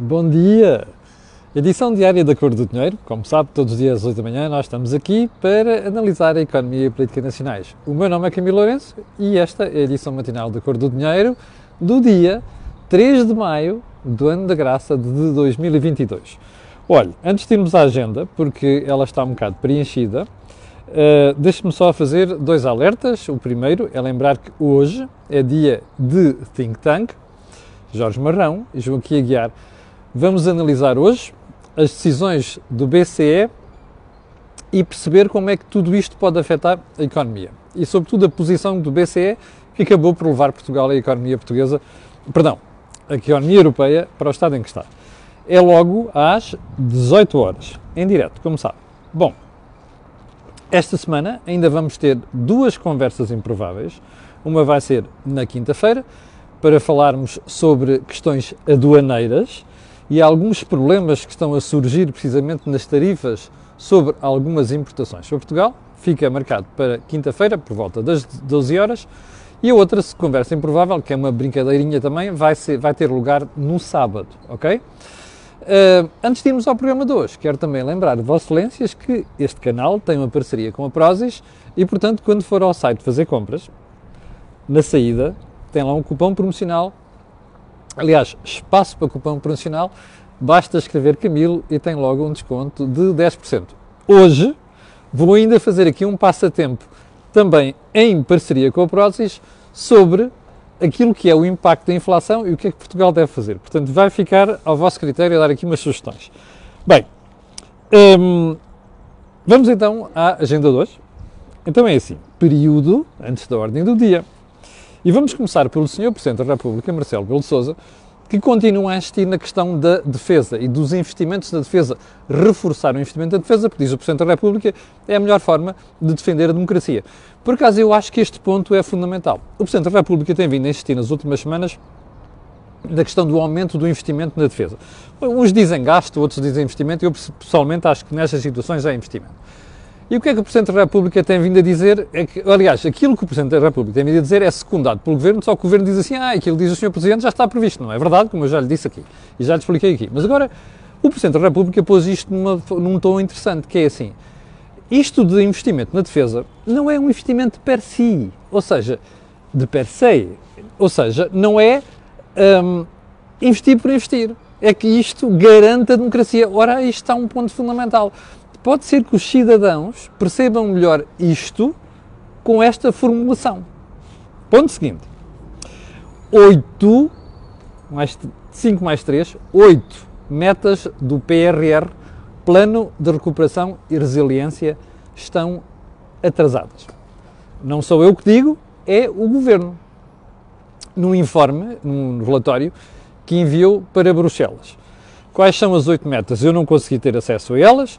Bom dia! Edição diária da Cor do Dinheiro. Como sabe, todos os dias às 8 da manhã nós estamos aqui para analisar a economia e a política nacionais. O meu nome é Camilo Lourenço e esta é a edição matinal da Cor do Dinheiro do dia 3 de maio do ano da graça de 2022. Olha, antes de irmos à agenda, porque ela está um bocado preenchida, uh, deixe-me só fazer dois alertas. O primeiro é lembrar que hoje é dia de Think Tank, Jorge Marrão e Joaquim Aguiar Vamos analisar hoje as decisões do BCE e perceber como é que tudo isto pode afetar a economia. E, sobretudo, a posição do BCE que acabou por levar Portugal e a economia portuguesa, perdão, a economia europeia para o estado em que está. É logo às 18 horas, em direto, como sabe. Bom, esta semana ainda vamos ter duas conversas improváveis. Uma vai ser na quinta-feira, para falarmos sobre questões aduaneiras e alguns problemas que estão a surgir precisamente nas tarifas sobre algumas importações para Portugal. Fica marcado para quinta-feira, por volta das 12 horas. E a outra conversa improvável, que é uma brincadeirinha também, vai, ser, vai ter lugar no sábado, ok? Uh, antes de irmos ao programa de hoje, quero também lembrar, Vossas Excelências, que este canal tem uma parceria com a Prozis e, portanto, quando for ao site fazer compras, na saída, tem lá um cupom promocional Aliás, espaço para cupom promocional, basta escrever Camilo e tem logo um desconto de 10%. Hoje vou ainda fazer aqui um passatempo também em parceria com a Prozis sobre aquilo que é o impacto da inflação e o que é que Portugal deve fazer. Portanto, vai ficar ao vosso critério dar aqui umas sugestões. Bem, hum, vamos então à agenda de hoje. Então é assim, período antes da ordem do dia. E vamos começar pelo Sr. Presidente da República, Marcelo Belo Souza, que continua a insistir na questão da defesa e dos investimentos na defesa. Reforçar o investimento na defesa, porque diz o Presidente da República, é a melhor forma de defender a democracia. Por acaso, eu acho que este ponto é fundamental. O Presidente da República tem vindo a insistir nas últimas semanas na questão do aumento do investimento na defesa. Uns dizem gasto, outros dizem investimento, eu pessoalmente acho que nestas situações é investimento. E o que é que o Presidente da República tem vindo a dizer? É que, aliás, aquilo que o Presidente da República tem vindo a dizer é secundado pelo Governo, só que o Governo diz assim, ah, aquilo diz o Sr. Presidente já está previsto. Não é verdade, como eu já lhe disse aqui e já lhe expliquei aqui. Mas agora, o Presidente da República pôs isto numa, num tom interessante, que é assim, isto de investimento na defesa não é um investimento per si, ou seja, de per se, ou seja, não é um, investir por investir. É que isto garante a democracia. Ora, aí está um ponto fundamental pode ser que os cidadãos percebam melhor isto com esta formulação. Ponto seguinte. 8 mais 5 mais 3, 8 metas do PRR, Plano de Recuperação e Resiliência, estão atrasadas. Não sou eu que digo, é o Governo. Num informe, num relatório que enviou para Bruxelas. Quais são as oito metas? Eu não consegui ter acesso a elas,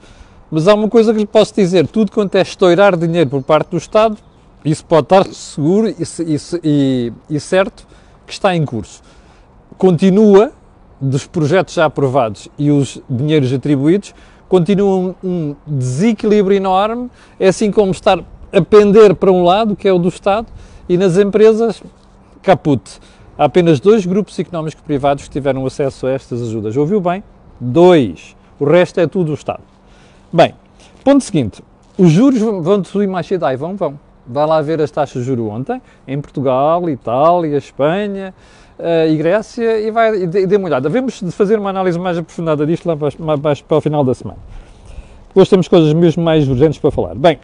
mas há uma coisa que lhe posso dizer: tudo quanto é estourar dinheiro por parte do Estado, isso pode estar seguro e, e, e certo que está em curso. Continua, dos projetos já aprovados e os dinheiros atribuídos, continua um, desequilíbrio enorme, é assim como estar a pender para um lado, que é o do Estado, e nas empresas, caput. Há apenas dois grupos económicos privados que tiveram acesso a estas ajudas. Ouviu bem? Dois. O resto é tudo o Estado. Bem, ponto seguinte. Os juros vão subir mais cedo? Ai, vão, vão. Vai lá ver as taxas de juros ontem, em Portugal, Itália, Espanha uh, e Grécia, e vai e dê uma olhada. Vamos fazer uma análise mais aprofundada disto lá para, para o final da semana. Hoje temos coisas mesmo mais urgentes para falar. Bem,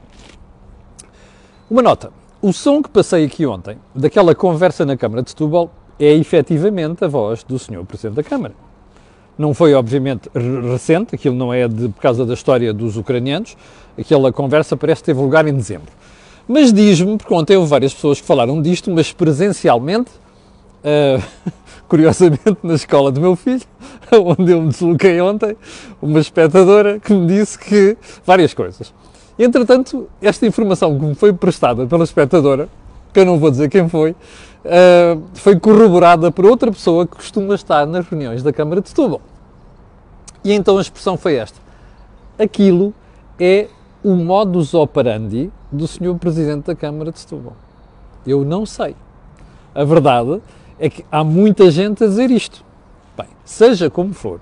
uma nota. O som que passei aqui ontem, daquela conversa na Câmara de Setúbal, é efetivamente a voz do Sr. Presidente da Câmara. Não foi, obviamente, recente, aquilo não é de, por causa da história dos ucranianos, aquela conversa parece ter lugar em dezembro. Mas diz-me, porque ontem houve várias pessoas que falaram disto, mas presencialmente, uh, curiosamente na escola do meu filho, onde eu me desloquei ontem, uma espectadora que me disse que várias coisas. Entretanto, esta informação que me foi prestada pela espectadora, que eu não vou dizer quem foi, uh, foi corroborada por outra pessoa que costuma estar nas reuniões da Câmara de Setúbal. E então a expressão foi esta. Aquilo é o modus operandi do Sr. Presidente da Câmara de Setúbal. Eu não sei. A verdade é que há muita gente a dizer isto. Bem, seja como for,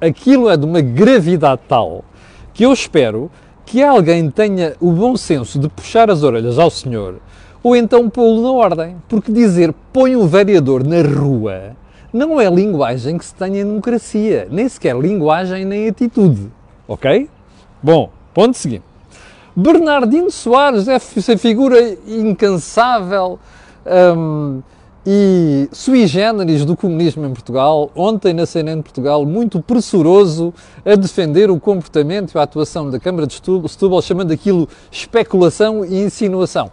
aquilo é de uma gravidade tal que eu espero que alguém tenha o bom senso de puxar as orelhas ao senhor ou então pô-lo na ordem. Porque dizer põe um vereador na rua não é linguagem que se tenha em democracia, nem sequer linguagem nem atitude. Ok? Bom, ponto seguinte. Bernardino Soares é essa figura incansável um, e sui generis do comunismo em Portugal, ontem na CNN de Portugal, muito pressuroso a defender o comportamento e a atuação da Câmara de Setúbal, chamando aquilo especulação e insinuação.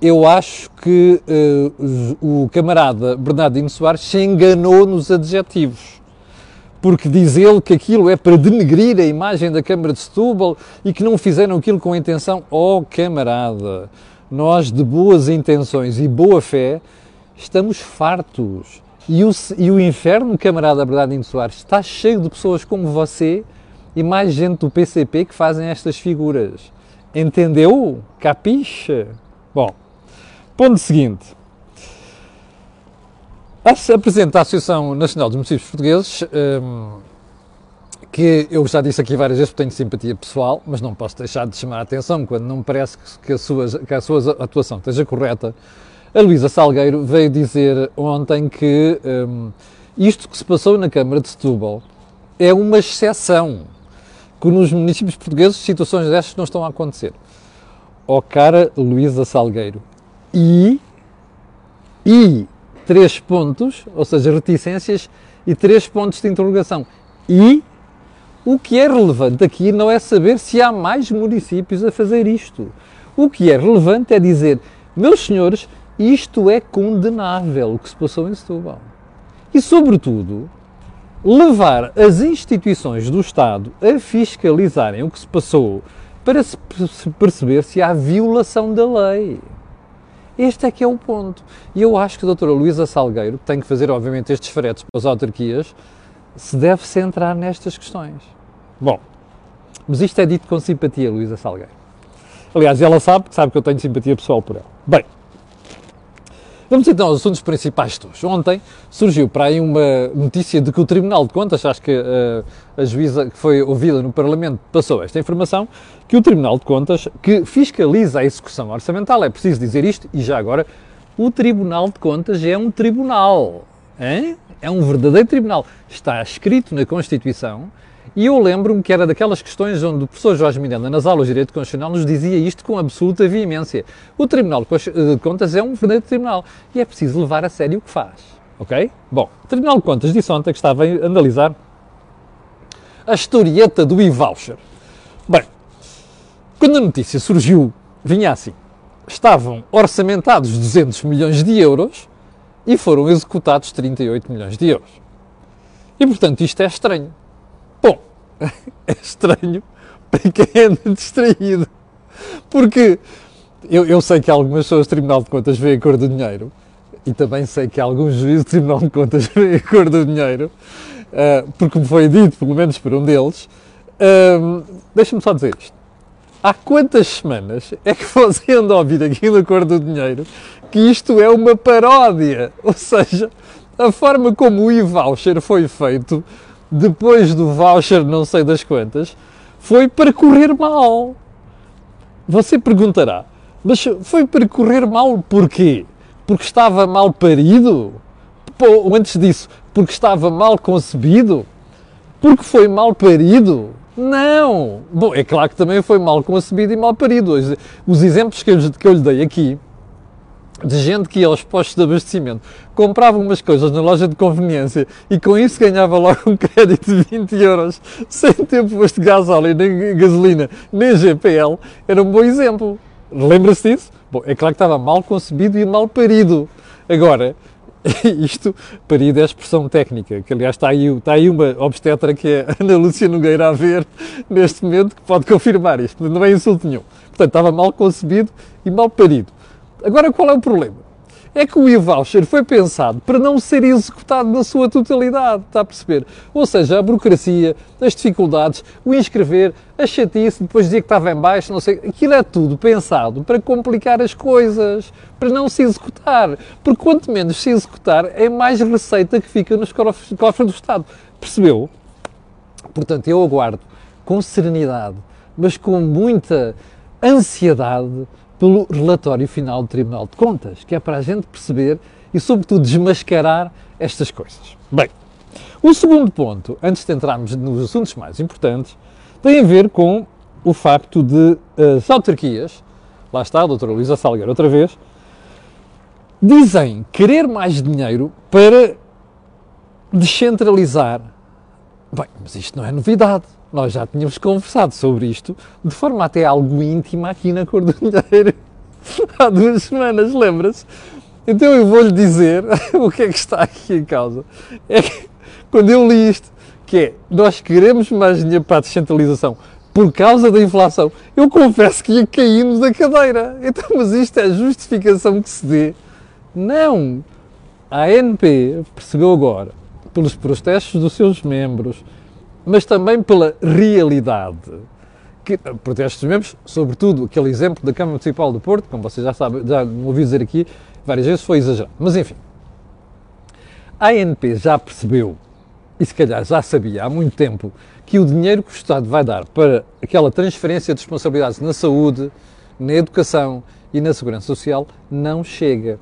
Eu acho que uh, o camarada Bernardino Soares se enganou nos adjetivos porque diz ele que aquilo é para denegrir a imagem da Câmara de Setúbal e que não fizeram aquilo com intenção. Oh, camarada, nós de boas intenções e boa fé estamos fartos. E o, e o inferno, camarada Bernardino Soares, está cheio de pessoas como você e mais gente do PCP que fazem estas figuras. Entendeu? Capiche? Bom, ponto seguinte a Associação Nacional dos Municípios Portugueses, um, que eu já disse aqui várias vezes, tenho simpatia pessoal, mas não posso deixar de chamar a atenção quando não me parece que a sua, que a sua atuação esteja correta. A Luísa Salgueiro veio dizer ontem que um, isto que se passou na Câmara de Setúbal é uma exceção, que nos municípios portugueses situações destas não estão a acontecer. Ó oh, cara Luísa Salgueiro, e, e três pontos, ou seja, reticências e três pontos de interrogação. E o que é relevante aqui não é saber se há mais municípios a fazer isto. O que é relevante é dizer, meus senhores, isto é condenável o que se passou em Setúbal. E, sobretudo, levar as instituições do Estado a fiscalizarem o que se passou para se perceber se há violação da lei. Este é que é o ponto. E eu acho que a doutora Luísa Salgueiro, que tem que fazer, obviamente, estes fretes para as autarquias, se deve centrar nestas questões. Bom, mas isto é dito com simpatia, Luísa Salgueiro. Aliás, ela sabe, sabe que eu tenho simpatia pessoal por ela. Bem, Vamos então aos assuntos principais de hoje. Ontem surgiu para aí uma notícia de que o Tribunal de Contas, acho que uh, a juíza que foi ouvida no Parlamento passou esta informação, que o Tribunal de Contas, que fiscaliza a execução orçamental, é preciso dizer isto, e já agora, o Tribunal de Contas é um tribunal. Hein? É um verdadeiro tribunal. Está escrito na Constituição e eu lembro-me que era daquelas questões onde o professor Jorge Miranda, nas aulas de Direito Constitucional, nos dizia isto com absoluta veemência. O Tribunal de Contas é um verdadeiro tribunal e é preciso levar a sério o que faz. Ok? Bom, o Tribunal de Contas disse ontem que estava a analisar a historieta do e-voucher. Bem, quando a notícia surgiu, vinha assim: estavam orçamentados 200 milhões de euros e foram executados 38 milhões de euros. E portanto, isto é estranho. É estranho para quem anda distraído. Porque eu, eu sei que algumas pessoas do Tribunal de Contas veem a cor do dinheiro e também sei que alguns juízes do Tribunal de Contas veem a cor do dinheiro, uh, porque me foi dito, pelo menos por um deles. Uh, Deixa-me só dizer isto. Há quantas semanas é que você anda a ouvir aqui na cor do dinheiro que isto é uma paródia? Ou seja, a forma como o e-voucher foi feito depois do voucher não sei das quantas, foi para correr mal. Você perguntará, mas foi para correr mal porquê? Porque estava mal parido? Ou antes disso, porque estava mal concebido? Porque foi mal parido? Não! Bom, é claro que também foi mal concebido e mal parido. Os exemplos que eu, que eu lhe dei aqui de gente que ia aos postos de abastecimento, comprava umas coisas na loja de conveniência e com isso ganhava logo um crédito de 20 euros sem ter posto gasóleo, nem gasolina, nem GPL, era um bom exemplo. Lembra-se disso? Bom, é claro que estava mal concebido e mal parido. Agora, isto, parido é expressão técnica, que aliás está aí, está aí uma obstetra que é Ana Lúcia Nogueira a ver neste momento que pode confirmar isto, não é insulto nenhum. Portanto, estava mal concebido e mal parido. Agora, qual é o problema? é que o e-voucher foi pensado para não ser executado na sua totalidade, está a perceber? Ou seja, a burocracia, as dificuldades, o inscrever, a chatice, depois dizia que estava em baixo, não sei, aquilo é tudo pensado para complicar as coisas, para não se executar. Porque quanto menos se executar, é mais receita que fica nos cofres do Estado. Percebeu? Portanto, eu aguardo com serenidade, mas com muita ansiedade pelo relatório final do Tribunal de Contas, que é para a gente perceber e, sobretudo, desmascarar estas coisas. Bem, o segundo ponto, antes de entrarmos nos assuntos mais importantes, tem a ver com o facto de as autarquias, lá está a doutora Luísa Salgueiro outra vez, dizem querer mais dinheiro para descentralizar. Bem, mas isto não é novidade. Nós já tínhamos conversado sobre isto de forma até algo íntima aqui na Cor do Dinheiro há duas semanas, lembra-se? Então eu vou-lhe dizer o que é que está aqui em causa. É que quando eu li isto, que é nós queremos mais dinheiro para a descentralização por causa da inflação, eu confesso que ia caindo da cadeira. Então, mas isto é a justificação que se dê. Não! A ANP percebeu agora, pelos protestos dos seus membros, mas também pela realidade. Que, protestos membros, sobretudo aquele exemplo da Câmara Municipal do Porto, como vocês já sabem, já me ouvi dizer aqui várias vezes, foi exagerado. Mas enfim, a ANP já percebeu, e se calhar já sabia há muito tempo, que o dinheiro que o Estado vai dar para aquela transferência de responsabilidades na saúde, na educação e na segurança social não chega.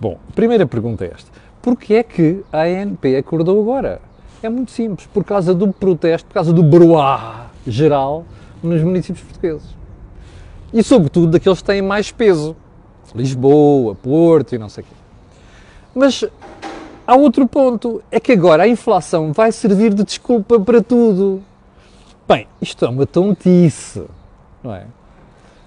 Bom, a primeira pergunta é esta. Porquê é que a ANP acordou agora? É muito simples, por causa do protesto, por causa do broá geral nos municípios portugueses. E, sobretudo, daqueles que têm mais peso. Lisboa, Porto e não sei o quê. Mas há outro ponto, é que agora a inflação vai servir de desculpa para tudo. Bem, isto é uma tontice, não é?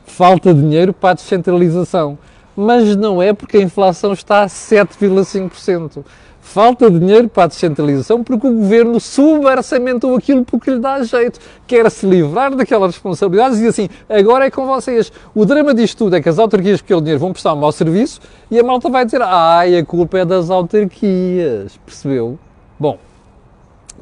Falta dinheiro para a descentralização. Mas não é porque a inflação está a 7,5% falta dinheiro para a descentralização porque o governo suborçamentou aquilo porque lhe dá jeito. Quer se livrar daquelas responsabilidades e assim, agora é com vocês. O drama disto tudo é que as autarquias, com aquele dinheiro, vão prestar um mau serviço e a malta vai dizer, ai, a culpa é das autarquias. Percebeu? Bom,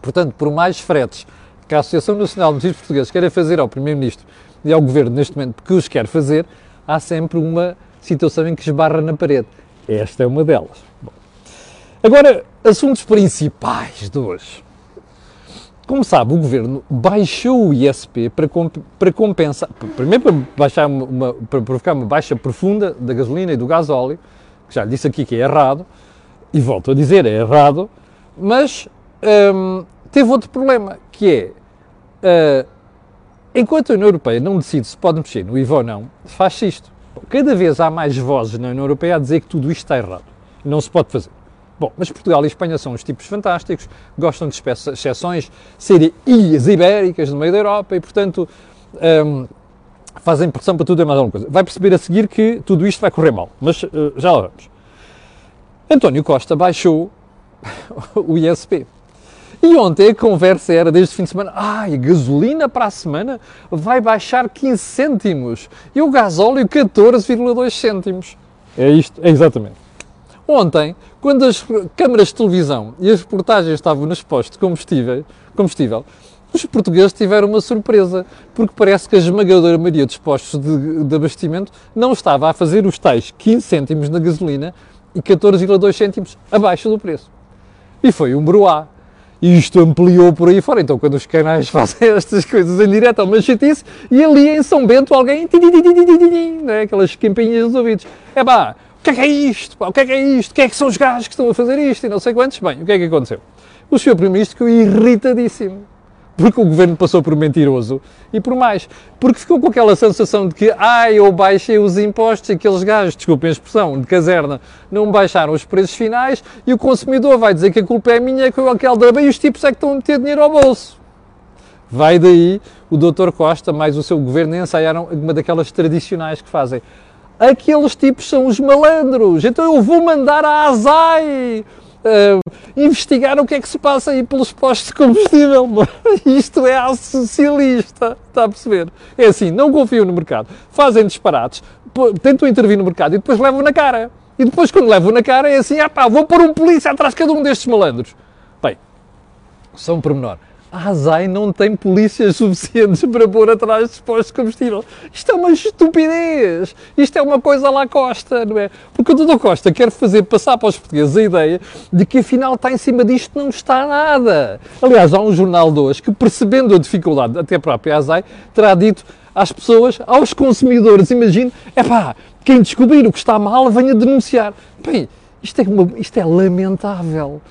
portanto, por mais fretes que a Associação Nacional de Municípios Portugueses queira fazer ao Primeiro-Ministro e ao Governo neste momento, porque os quer fazer, há sempre uma situação em que esbarra na parede. Esta é uma delas. Agora, assuntos principais de hoje. Como sabe, o Governo baixou o ISP para, comp para compensar, primeiro para, baixar uma, para provocar uma baixa profunda da gasolina e do gasóleo, que já disse aqui que é errado, e volto a dizer, é errado, mas hum, teve outro problema, que é, uh, enquanto a União Europeia não decide se pode mexer no IVA ou não, faz-se isto. Cada vez há mais vozes na União Europeia a dizer que tudo isto está errado, não se pode fazer. Bom, mas Portugal e Espanha são uns tipos fantásticos, gostam de exceções, serem ilhas ibéricas no meio da Europa e, portanto, um, fazem pressão para tudo e mais alguma coisa. Vai perceber a seguir que tudo isto vai correr mal, mas uh, já lá vamos. António Costa baixou o ISP. E ontem a conversa era, desde o fim de semana, ai, a gasolina para a semana vai baixar 15 cêntimos e o gasóleo 14,2 cêntimos. É isto, é exatamente. Ontem, quando as câmaras de televisão e as reportagens estavam nos postos de combustível, combustível os portugueses tiveram uma surpresa, porque parece que a esmagadora maioria dos postos de, de abastecimento não estava a fazer os tais 15 cêntimos na gasolina e 14,2 cêntimos abaixo do preço. E foi um broá. E isto ampliou por aí fora. Então, quando os canais fazem estas coisas em direto, é uma chatice, e ali em São Bento alguém, não é? aquelas campainhas nos ouvidos. É pá, que é que é isto? Pá? O que é que é isto? Quem é que são os gajos que estão a fazer isto? E não sei quantos. Bem, o que é que aconteceu? O Sr. Primeiro-Ministro ficou irritadíssimo. Porque o governo passou por mentiroso e por mais. Porque ficou com aquela sensação de que, ai, eu baixei os impostos aqueles gajos, desculpem a expressão, de caserna, não baixaram os preços finais e o consumidor vai dizer que a culpa é minha, que eu aquele drama e os tipos é que estão a meter dinheiro ao bolso. Vai daí o Dr. Costa mais o seu governo ensaiaram uma daquelas tradicionais que fazem aqueles tipos são os malandros, então eu vou mandar a ASAI uh, investigar o que é que se passa aí pelos postos de combustível. Isto é a socialista, está a perceber? É assim, não confiam no mercado, fazem disparates, tentam intervir no mercado e depois levam na cara. E depois, quando levam na cara, é assim: ah pá, vou pôr um polícia atrás de cada um destes malandros. Bem, só um pormenor. A ASAI não tem polícias suficientes para pôr atrás dos postos de combustível. Isto é uma estupidez. Isto é uma coisa lá Costa, não é? Porque o Dr. Costa quer fazer passar para os portugueses a ideia de que afinal está em cima disto, não está nada. Aliás, há um jornal de hoje que, percebendo a dificuldade, até a própria ASAI, terá dito às pessoas, aos consumidores, imagino, é pá, quem descobrir o que está mal, venha denunciar. Bem, isto é, uma, isto é lamentável.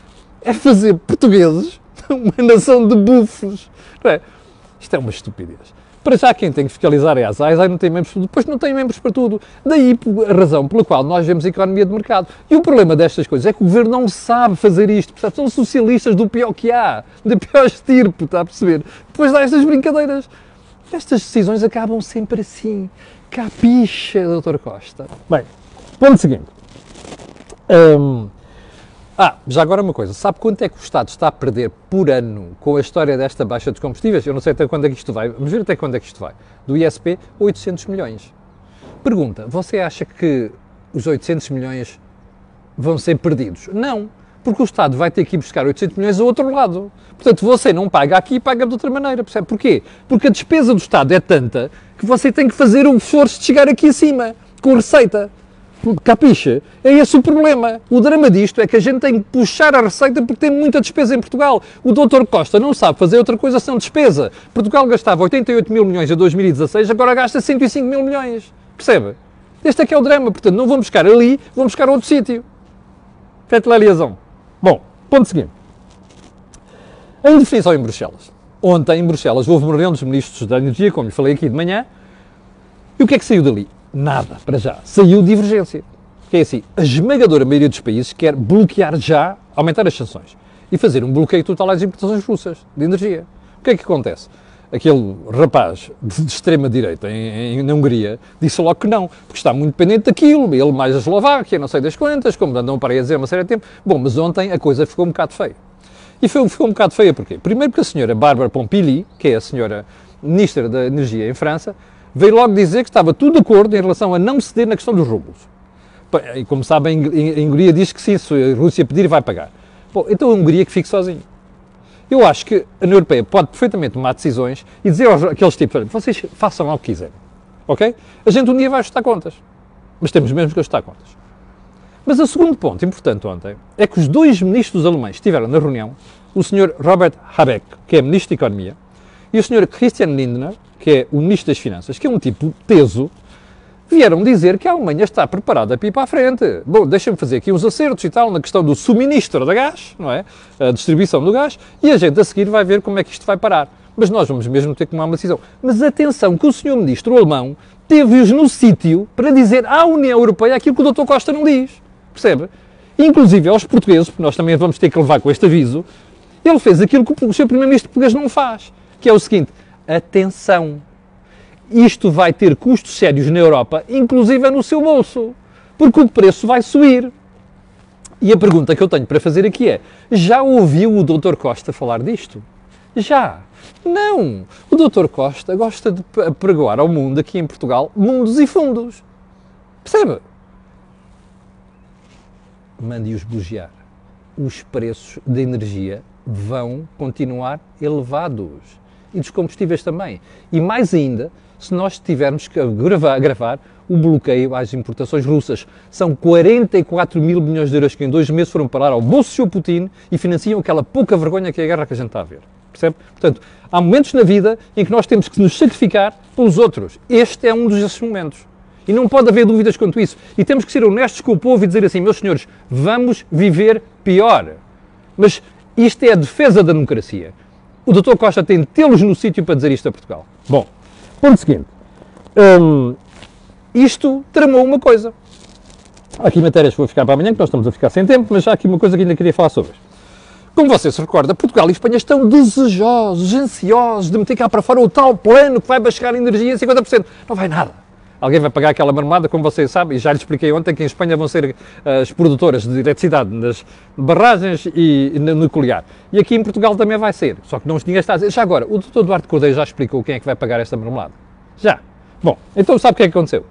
É fazer portugueses uma nação de bufos. É? Isto é uma estupidez. Para já quem tem que fiscalizar é a ASAI, não tem membros para tudo, depois não tem membros para tudo. Daí a razão pela qual nós vemos a economia de mercado. E o problema destas coisas é que o governo não sabe fazer isto. Portanto, são socialistas do pior que há, da pior estirpe, está a perceber? Depois dá estas brincadeiras. Estas decisões acabam sempre assim. Capixa, Dr. Costa. Bem, ponto seguinte. Hum, ah, já agora uma coisa, sabe quanto é que o Estado está a perder por ano com a história desta baixa dos combustíveis? Eu não sei até quando é que isto vai, vamos ver até quando é que isto vai. Do ISP, 800 milhões. Pergunta, você acha que os 800 milhões vão ser perdidos? Não, porque o Estado vai ter que ir buscar 800 milhões ao outro lado. Portanto, você não paga aqui e paga de outra maneira, percebe? Porquê? Porque a despesa do Estado é tanta que você tem que fazer um esforço de chegar aqui acima, com receita. Capixa? É esse o problema. O drama disto é que a gente tem que puxar a receita porque tem muita despesa em Portugal. O doutor Costa não sabe fazer outra coisa sem despesa. Portugal gastava 88 mil milhões em 2016, agora gasta 105 mil milhões. Percebe? Este é que é o drama. Portanto, não vamos buscar ali, vamos buscar a outro sítio. Feito lá a liaison. Bom, ponto seguinte. Em definição em Bruxelas. Ontem, em Bruxelas, houve uma reunião dos ministros da Energia, como lhe falei aqui de manhã. E o que é que saiu dali? Nada, para já. Saiu divergência. Que é assim, a esmagadora maioria dos países quer bloquear já, aumentar as sanções e fazer um bloqueio total às importações russas de energia. O que é que acontece? Aquele rapaz de extrema-direita em, em, na Hungria disse logo que não, porque está muito dependente daquilo, ele mais a Eslováquia, não sei das quantas, como andam para a dizer uma série de tempo. Bom, mas ontem a coisa ficou um bocado feia. E foi, ficou um bocado feia porquê? Primeiro porque a senhora Bárbara Pompili, que é a senhora Ministra da Energia em França, veio logo dizer que estava tudo de acordo em relação a não ceder na questão dos rublos. E como sabem, a Hungria diz que sim, se a Rússia pedir, vai pagar. Bom, então a Hungria que fique sozinho. Eu acho que a União Europeia pode perfeitamente tomar decisões e dizer aos aqueles tipos, vocês façam o que quiserem, ok? A gente um dia vai ajustar contas, mas temos mesmo que ajustar contas. Mas o segundo ponto importante ontem é que os dois ministros alemães estiveram na reunião, o Sr. Robert Habeck, que é Ministro da Economia, e o Sr. Christian Lindner, que é o Ministro das Finanças, que é um tipo teso, vieram dizer que a Alemanha está preparada para ir para a frente. Bom, deixa-me fazer aqui uns acertos e tal na questão do suministro da gás, não é? A distribuição do gás, e a gente a seguir vai ver como é que isto vai parar. Mas nós vamos mesmo ter que tomar uma decisão. Mas atenção que o senhor ministro alemão teve-os no sítio para dizer à União Europeia aquilo que o Dr. Costa não diz. Percebe? Inclusive aos portugueses, porque nós também vamos ter que levar com este aviso, ele fez aquilo que o seu primeiro-ministro português não faz, que é o seguinte, atenção, isto vai ter custos sérios na Europa, inclusive no seu bolso, porque o preço vai subir. E a pergunta que eu tenho para fazer aqui é: já ouviu o Dr. Costa falar disto? Já. Não. O Dr. Costa gosta de pregoar ao mundo, aqui em Portugal, mundos e fundos. Percebe? Mande-os bugiar. Os preços da energia vão continuar elevados e dos combustíveis também. E mais ainda, se nós tivermos que gravar, gravar o bloqueio às importações russas. São 44 mil milhões de euros que em dois meses foram parar ao bolso do Sr. Putin e financiam aquela pouca vergonha que é a guerra que a gente está a ver. Percebe? Portanto, há momentos na vida em que nós temos que nos sacrificar pelos outros. Este é um desses momentos. E não pode haver dúvidas quanto isso. E temos que ser honestos com o povo e dizer assim, meus senhores, vamos viver pior. Mas isto é a defesa da democracia. O Dr. Costa tem de tê-los no sítio para dizer isto a Portugal. Bom, ponto seguinte. Hum, isto tramou uma coisa. Há aqui matérias que vou ficar para amanhã, que nós estamos a ficar sem tempo, mas há aqui uma coisa que ainda queria falar sobre. Como você se recorda, Portugal e Espanha estão desejosos, ansiosos de meter cá para fora o tal plano que vai baixar a energia em 50%. Não vai nada. Alguém vai pagar aquela marmelada, como vocês sabem, e já lhe expliquei ontem que em Espanha vão ser uh, as produtoras de eletricidade nas barragens e, no nuclear. E aqui em Portugal também vai ser. Só que não ninguém está a dizer. Já agora, o doutor Duarte Cordeiro já explicou quem é que vai pagar esta marmelada? Já. Bom, então sabe o que é que aconteceu?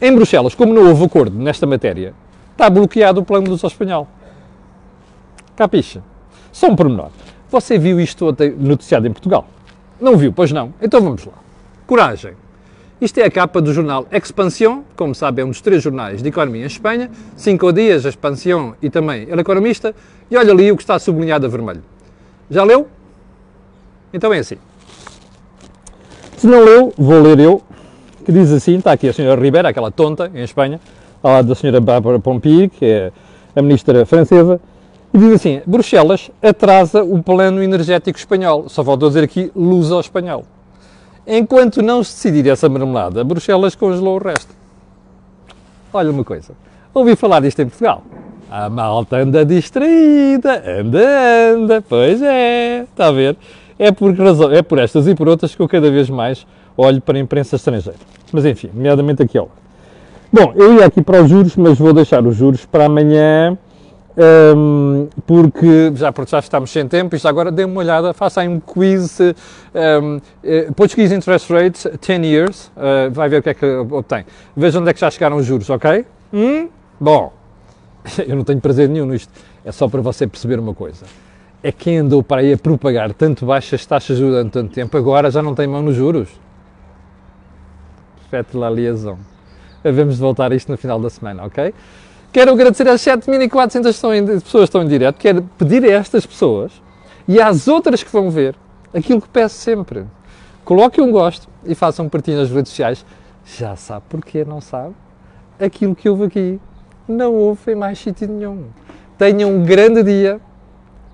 Em Bruxelas, como não houve acordo nesta matéria, está bloqueado o plano luz ao espanhol. Capixa? Só um pormenor. Você viu isto noticiado em Portugal? Não viu, pois não? Então vamos lá. Coragem. Isto é a capa do jornal Expansión, como sabe, é um dos três jornais de economia em Espanha. Cinco dias, Expansión e também El Economista. E olha ali o que está sublinhado a vermelho. Já leu? Então é assim. Se não leu, vou ler eu, que diz assim, está aqui a senhora Ribeira, aquela tonta em Espanha, ao lado da senhora Bárbara Pompili, que é a ministra francesa, e diz assim, Bruxelas atrasa o plano energético espanhol. Só faltou dizer aqui, luz ao espanhol. Enquanto não se decidir essa marmelada, Bruxelas congelou o resto. Olha uma coisa, ouvi falar disto em Portugal. A malta anda distraída, anda, anda, pois é, está a ver? É por, razão, é por estas e por outras que eu cada vez mais olho para a imprensa estrangeira. Mas enfim, nomeadamente lado. Bom, eu ia aqui para os juros, mas vou deixar os juros para amanhã, um, porque já, porque já estamos sem tempo, já agora dê uma olhada, faça aí um quiz, um, uh, Portuguese Interest Rates, 10 years, uh, vai ver o que é que obtém. Veja onde é que já chegaram os juros, ok? Hum? Bom, eu não tenho prazer nenhum nisto, é só para você perceber uma coisa é quem andou para aí a propagar tanto baixas taxas durante tanto tempo, agora já não tem mão nos juros. Fete la liaison. Havemos de voltar a isto no final da semana, ok? Quero agradecer às 7.400 pessoas que estão em direto. Quero pedir a estas pessoas e às outras que vão ver aquilo que peço sempre. Coloque um gosto e façam partilha nas redes sociais. Já sabe porquê, não sabe? Aquilo que houve aqui não houve em mais sítio nenhum. Tenham um grande dia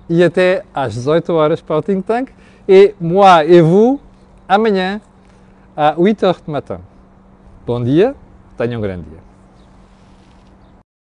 e até às 18 horas para o Think Tank. E moi et vous, amanhã, à 8 h de matin. Bom dia, tenham um grande dia.